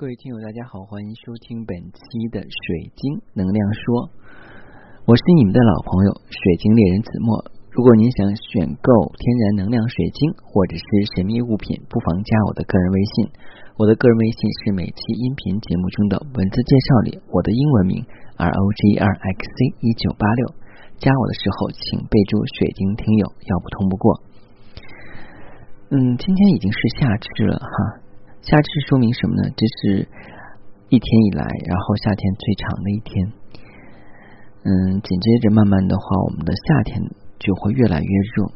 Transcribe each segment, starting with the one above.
各位听友，大家好，欢迎收听本期的水晶能量说，我是你们的老朋友水晶猎人子墨。如果您想选购天然能量水晶或者是神秘物品，不妨加我的个人微信。我的个人微信是每期音频节目中的文字介绍里我的英文名 R O G R X C 一九八六。加我的时候，请备注水晶听友，要不通不过。嗯，今天已经是夏至了哈。夏至说明什么呢？这是一天以来，然后夏天最长的一天。嗯，紧接着慢慢的话，我们的夏天就会越来越热。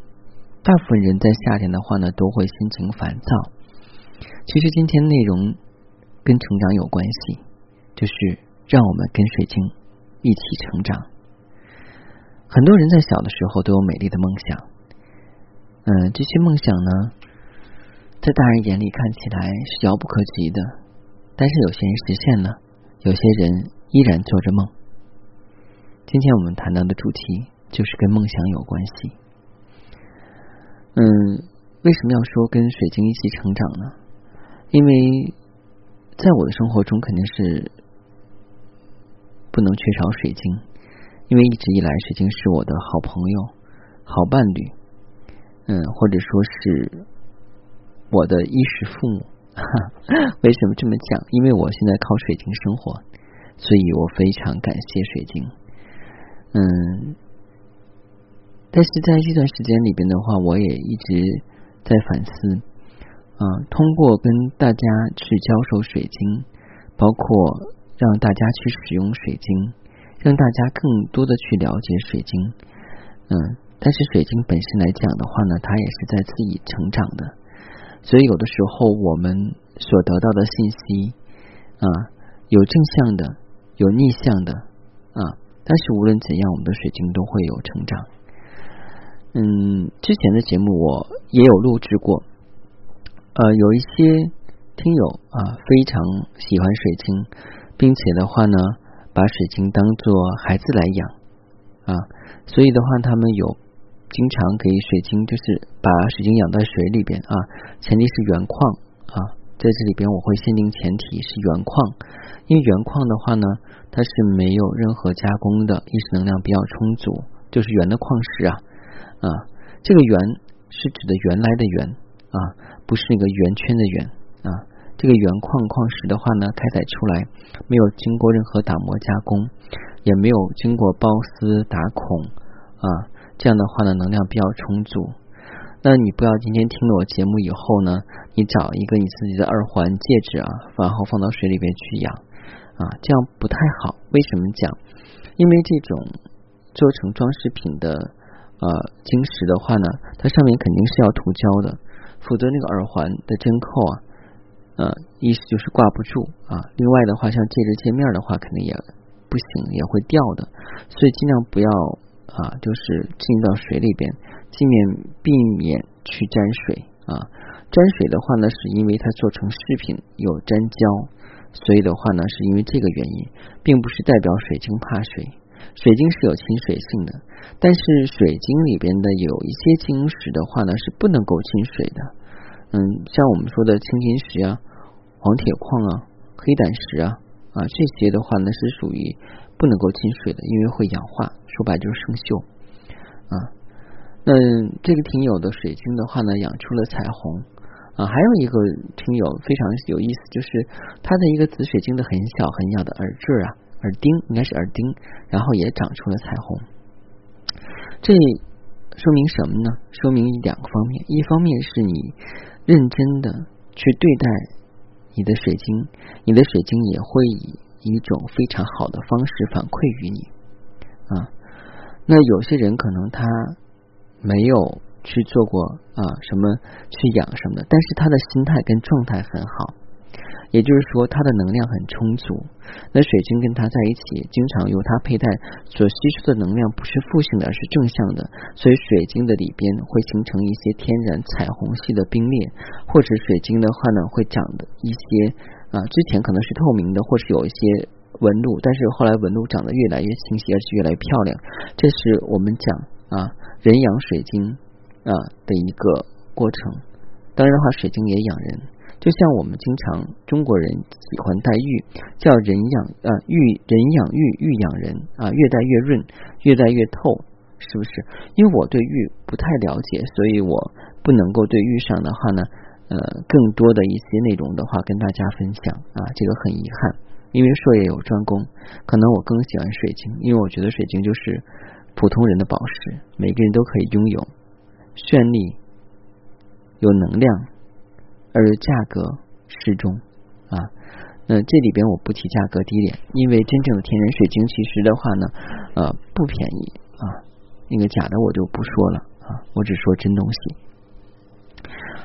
大部分人在夏天的话呢，都会心情烦躁。其实今天内容跟成长有关系，就是让我们跟水晶一起成长。很多人在小的时候都有美丽的梦想，嗯，这些梦想呢？在大人眼里看起来是遥不可及的，但是有些人实现了，有些人依然做着梦。今天我们谈到的主题就是跟梦想有关系。嗯，为什么要说跟水晶一起成长呢？因为在我的生活中肯定是不能缺少水晶，因为一直以来水晶是我的好朋友、好伴侣，嗯，或者说是。我的衣食父母，为什么这么讲？因为我现在靠水晶生活，所以我非常感谢水晶。嗯，但是在这段时间里边的话，我也一直在反思啊，通过跟大家去教授水晶，包括让大家去使用水晶，让大家更多的去了解水晶。嗯，但是水晶本身来讲的话呢，它也是在自己成长的。所以有的时候我们所得到的信息啊，有正向的，有逆向的啊。但是无论怎样，我们的水晶都会有成长。嗯，之前的节目我也有录制过，呃，有一些听友啊非常喜欢水晶，并且的话呢，把水晶当做孩子来养啊，所以的话他们有。经常给水晶，就是把水晶养在水里边啊，前提是原矿啊，在这里边我会限定前提是原矿，因为原矿的话呢，它是没有任何加工的，意识能量比较充足，就是原的矿石啊啊，这个原是指的原来的原啊，不是那个圆圈的圆啊，这个原矿矿石的话呢，开采出来没有经过任何打磨加工，也没有经过包丝打孔啊。这样的话呢，能量比较充足。那你不要今天听了我节目以后呢，你找一个你自己的耳环、戒指啊，然后放到水里边去养啊，这样不太好。为什么讲？因为这种做成装饰品的呃晶石的话呢，它上面肯定是要涂胶的，否则那个耳环的针扣啊，呃，意思就是挂不住啊。另外的话，像戒指界面的话，肯定也不行，也会掉的。所以尽量不要。啊，就是进到水里边，尽免避免去沾水啊。沾水的话呢，是因为它做成饰品有沾胶，所以的话呢，是因为这个原因，并不是代表水晶怕水。水晶是有亲水性的，但是水晶里边的有一些晶石的话呢，是不能够亲水的。嗯，像我们说的青金石啊、黄铁矿啊、黑胆石啊啊这些的话呢，是属于不能够进水的，因为会氧化。说白就是生锈啊，那这个听友的水晶的话呢，养出了彩虹啊，还有一个听友非常有意思，就是他的一个紫水晶的很小很小的耳坠啊，耳钉应该是耳钉，然后也长出了彩虹。这说明什么呢？说明两个方面，一方面是你认真的去对待你的水晶，你的水晶也会以一种非常好的方式反馈于你啊。那有些人可能他没有去做过啊什么去养什么的，但是他的心态跟状态很好，也就是说他的能量很充足。那水晶跟他在一起，经常由他佩戴所吸收的能量不是负性的，而是正向的，所以水晶的里边会形成一些天然彩虹系的冰裂，或者水晶的话呢会长的一些啊之前可能是透明的，或是有一些。纹路，但是后来纹路长得越来越清晰，而且越来越漂亮。这是我们讲啊，人养水晶啊的一个过程。当然的话，水晶也养人，就像我们经常中国人喜欢戴玉，叫人养啊玉人养玉玉养人啊，越戴越润，越戴越透，是不是？因为我对玉不太了解，所以我不能够对玉上的话呢，呃，更多的一些内容的话跟大家分享啊，这个很遗憾，因为术业有专攻，可能我更喜欢水晶，因为我觉得水晶就是普通人的宝石，每个人都可以拥有，绚丽，有能量。而价格适中啊，那这里边我不提价格低廉，因为真正的天然水晶其实的话呢，呃不便宜啊，那个假的我就不说了啊，我只说真东西。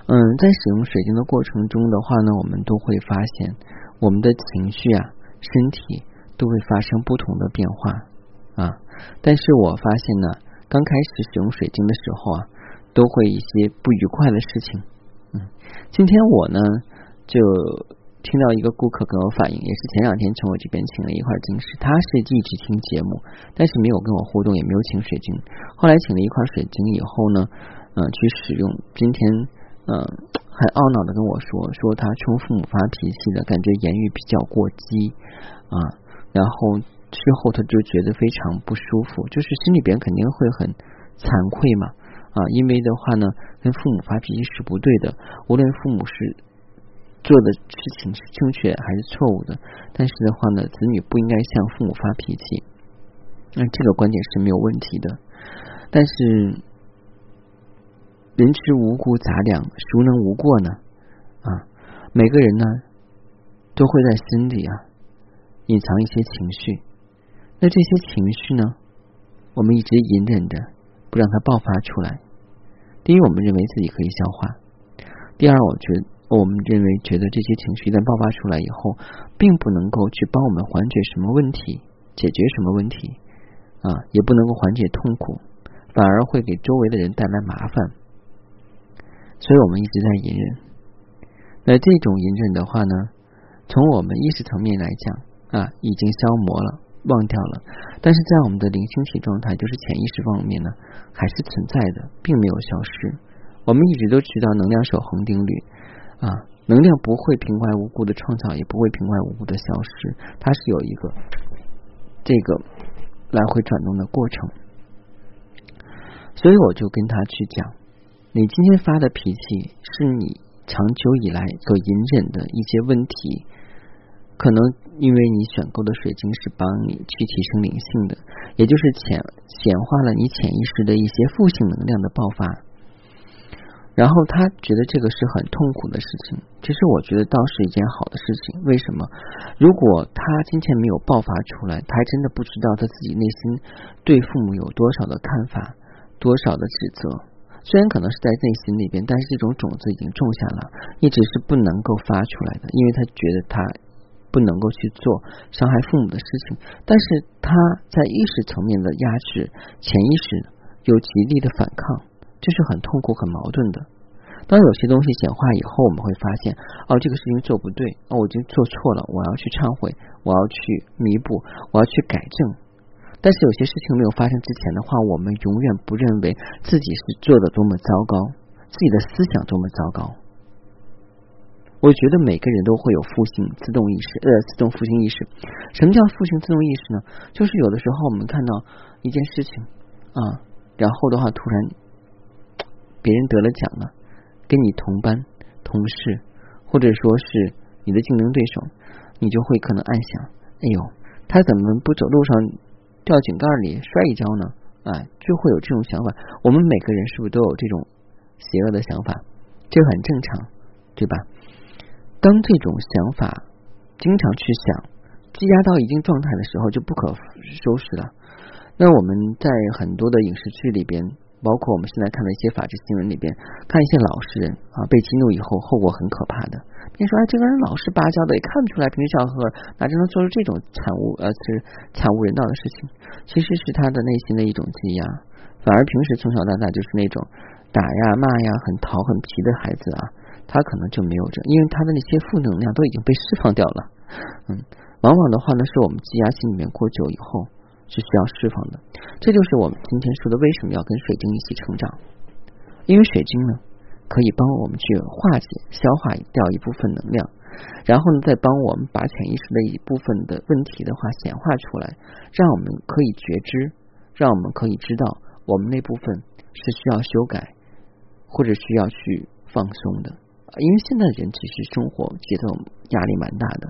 嗯，在使用水晶的过程中的话呢，我们都会发现我们的情绪啊、身体都会发生不同的变化啊，但是我发现呢，刚开始使用水晶的时候啊，都会一些不愉快的事情。嗯，今天我呢就听到一个顾客跟我反映，也是前两天从我这边请了一块晶石，他是一直听节目，但是没有跟我互动，也没有请水晶。后来请了一块水晶以后呢，嗯，去使用，今天嗯很懊恼的跟我说，说他冲父母发脾气的感觉言语比较过激啊，然后之后他就觉得非常不舒服，就是心里边肯定会很惭愧嘛。啊，因为的话呢，跟父母发脾气是不对的。无论父母是做的事情是正确还是错误的，但是的话呢，子女不应该向父母发脾气。那这个观点是没有问题的。但是人吃五谷杂粮，孰能无过呢？啊，每个人呢都会在心里啊隐藏一些情绪。那这些情绪呢，我们一直隐忍着。不让它爆发出来。第一，我们认为自己可以消化；第二，我觉我们认为觉得这些情绪一旦爆发出来以后，并不能够去帮我们缓解什么问题、解决什么问题啊，也不能够缓解痛苦，反而会给周围的人带来麻烦。所以我们一直在隐忍。那这种隐忍的话呢，从我们意识层面来讲啊，已经消磨了。忘掉了，但是在我们的灵性体状态，就是潜意识方面呢，还是存在的，并没有消失。我们一直都知道能量守恒定律啊，能量不会平白无故的创造，也不会平白无故的消失，它是有一个这个来回转动的过程。所以我就跟他去讲，你今天发的脾气，是你长久以来所隐忍的一些问题。可能因为你选购的水晶是帮你去提升灵性的，也就是显显化了你潜意识的一些负性能量的爆发，然后他觉得这个是很痛苦的事情。其实我觉得倒是一件好的事情。为什么？如果他今天没有爆发出来，他还真的不知道他自己内心对父母有多少的看法，多少的指责。虽然可能是在内心里边，但是这种种子已经种下了，一直是不能够发出来的，因为他觉得他。不能够去做伤害父母的事情，但是他在意识层面的压制，潜意识有极力的反抗，这是很痛苦、很矛盾的。当有些东西显化以后，我们会发现，哦，这个事情做不对，哦，我已经做错了，我要去忏悔，我要去弥补，我要去改正。但是有些事情没有发生之前的话，我们永远不认为自己是做的多么糟糕，自己的思想多么糟糕。我觉得每个人都会有负性自动意识，呃，自动负性意识。什么叫负性自动意识呢？就是有的时候我们看到一件事情啊，然后的话突然别人得了奖了，跟你同班同事，或者说是你的竞争对手，你就会可能暗想：哎呦，他怎么不走路上掉井盖里摔一跤呢？哎，就会有这种想法。我们每个人是不是都有这种邪恶的想法？这很正常，对吧？当这种想法经常去想，积压到一定状态的时候，就不可收拾了。那我们在很多的影视剧里边，包括我们现在看的一些法制新闻里边，看一些老实人啊被激怒以后，后果很可怕的。别说哎，这个人老实巴交的，也看不出来平时孝和，哪就能做出这种惨无呃是惨无人道的事情？其实是他的内心的一种积压，反而平时从小到大就是那种打呀骂呀，很淘很皮的孩子啊。他可能就没有这，因为他的那些负能量都已经被释放掉了。嗯，往往的话呢，是我们积压心里面过久以后是需要释放的。这就是我们今天说的为什么要跟水晶一起成长，因为水晶呢，可以帮我们去化解、消化掉一部分能量，然后呢，再帮我们把潜意识的一部分的问题的话显化出来，让我们可以觉知，让我们可以知道我们那部分是需要修改或者需要去放松的。因为现在人其实生活节奏压力蛮大的，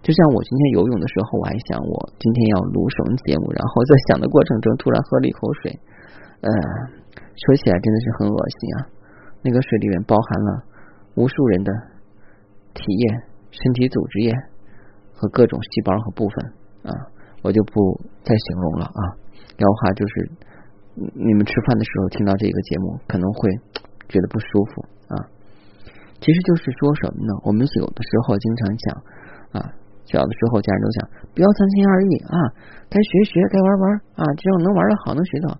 就像我今天游泳的时候，我还想我今天要录什么节目，然后在想的过程中突然喝了一口水，呃，说起来真的是很恶心啊！那个水里面包含了无数人的体液、身体组织液和各种细胞和部分啊，我就不再形容了啊。然后话就是，你们吃饭的时候听到这个节目，可能会觉得不舒服。其实就是说什么呢？我们有的时候经常讲啊，小的时候家人都讲不要三心二意啊，该学学，该玩玩啊，只要能玩的好，能学到，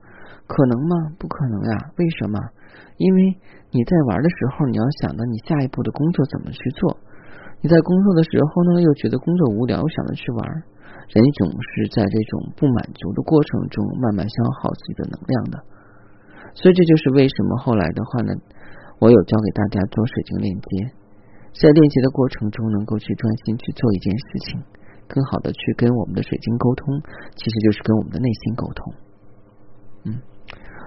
可能吗？不可能呀！为什么？因为你在玩的时候，你要想着你下一步的工作怎么去做；你在工作的时候呢，又觉得工作无聊，想着去玩。人总是在这种不满足的过程中，慢慢消耗自己的能量的。所以这就是为什么后来的话呢？我有教给大家做水晶链接，在链接的过程中，能够去专心去做一件事情，更好的去跟我们的水晶沟通，其实就是跟我们的内心沟通。嗯，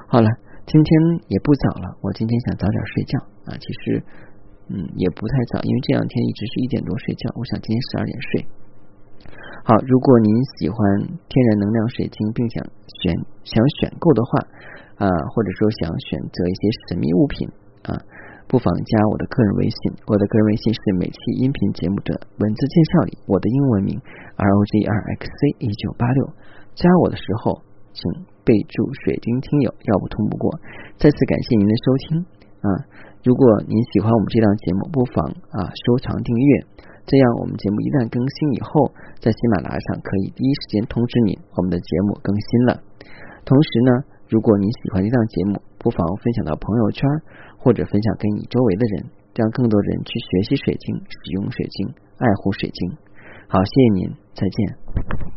好了，今天也不早了，我今天想早点睡觉啊。其实，嗯，也不太早，因为这两天一直是一点多睡觉，我想今天十二点睡。好，如果您喜欢天然能量水晶，并想选想选购的话啊，或者说想选择一些神秘物品。啊，不妨加我的个人微信，我的个人微信是每期音频节目的文字介绍里我的英文名 R O G R X C 一九八六。加我的时候，请备注“水晶听友”，要不通不过。再次感谢您的收听啊！如果您喜欢我们这档节目，不妨啊收藏订阅，这样我们节目一旦更新以后，在喜马拉雅上可以第一时间通知您我们的节目更新了。同时呢，如果您喜欢这档节目，不妨分享到朋友圈。或者分享给你周围的人，让更多人去学习水晶、使用水晶、爱护水晶。好，谢谢您，再见。